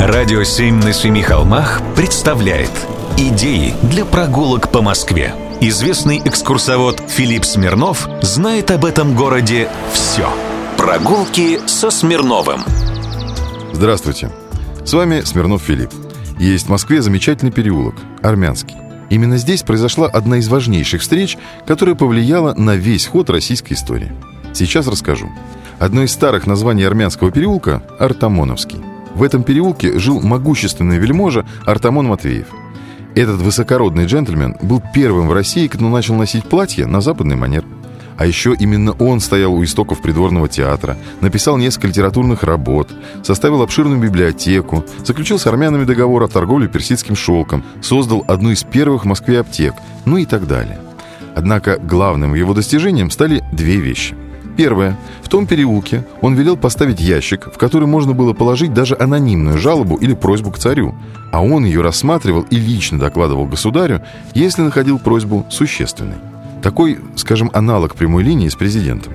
Радио «Семь на семи холмах» представляет Идеи для прогулок по Москве. Известный экскурсовод Филипп Смирнов знает об этом городе все. Прогулки со Смирновым. Здравствуйте. С вами Смирнов Филипп. Есть в Москве замечательный переулок, Армянский. Именно здесь произошла одна из важнейших встреч, которая повлияла на весь ход российской истории. Сейчас расскажу. Одно из старых названий армянского переулка – Артамоновский. В этом переулке жил могущественный вельможа Артамон Матвеев. Этот высокородный джентльмен был первым в России, кто начал носить платье на западный манер. А еще именно он стоял у истоков придворного театра, написал несколько литературных работ, составил обширную библиотеку, заключил с армянами договор о торговле персидским шелком, создал одну из первых в Москве аптек, ну и так далее. Однако главным его достижением стали две вещи – Первое. В том переулке он велел поставить ящик, в который можно было положить даже анонимную жалобу или просьбу к царю, а он ее рассматривал и лично докладывал государю, если находил просьбу существенной. Такой, скажем, аналог прямой линии с президентом.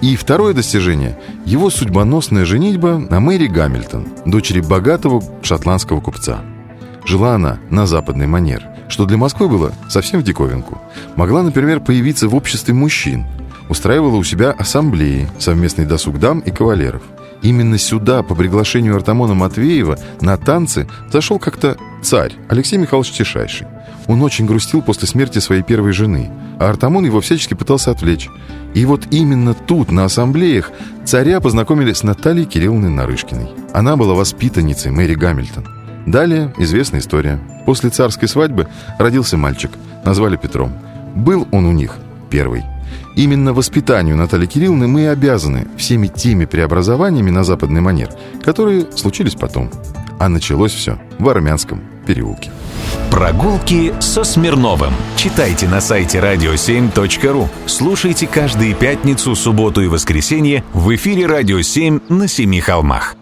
И второе достижение – его судьбоносная женитьба на Мэри Гамильтон, дочери богатого шотландского купца. Жила она на западный манер, что для Москвы было совсем в диковинку. Могла, например, появиться в обществе мужчин – устраивала у себя ассамблеи, совместный досуг дам и кавалеров. Именно сюда, по приглашению Артамона Матвеева, на танцы зашел как-то царь Алексей Михайлович Тишайший. Он очень грустил после смерти своей первой жены, а Артамон его всячески пытался отвлечь. И вот именно тут, на ассамблеях, царя познакомили с Натальей Кирилловной Нарышкиной. Она была воспитанницей Мэри Гамильтон. Далее известная история. После царской свадьбы родился мальчик, назвали Петром. Был он у них первый. Именно воспитанию Натальи Кирилловны мы и обязаны всеми теми преобразованиями на западный манер, которые случились потом. А началось все в армянском переулке. Прогулки со Смирновым. Читайте на сайте radio7.ru. Слушайте каждые пятницу, субботу и воскресенье в эфире «Радио 7» на Семи холмах.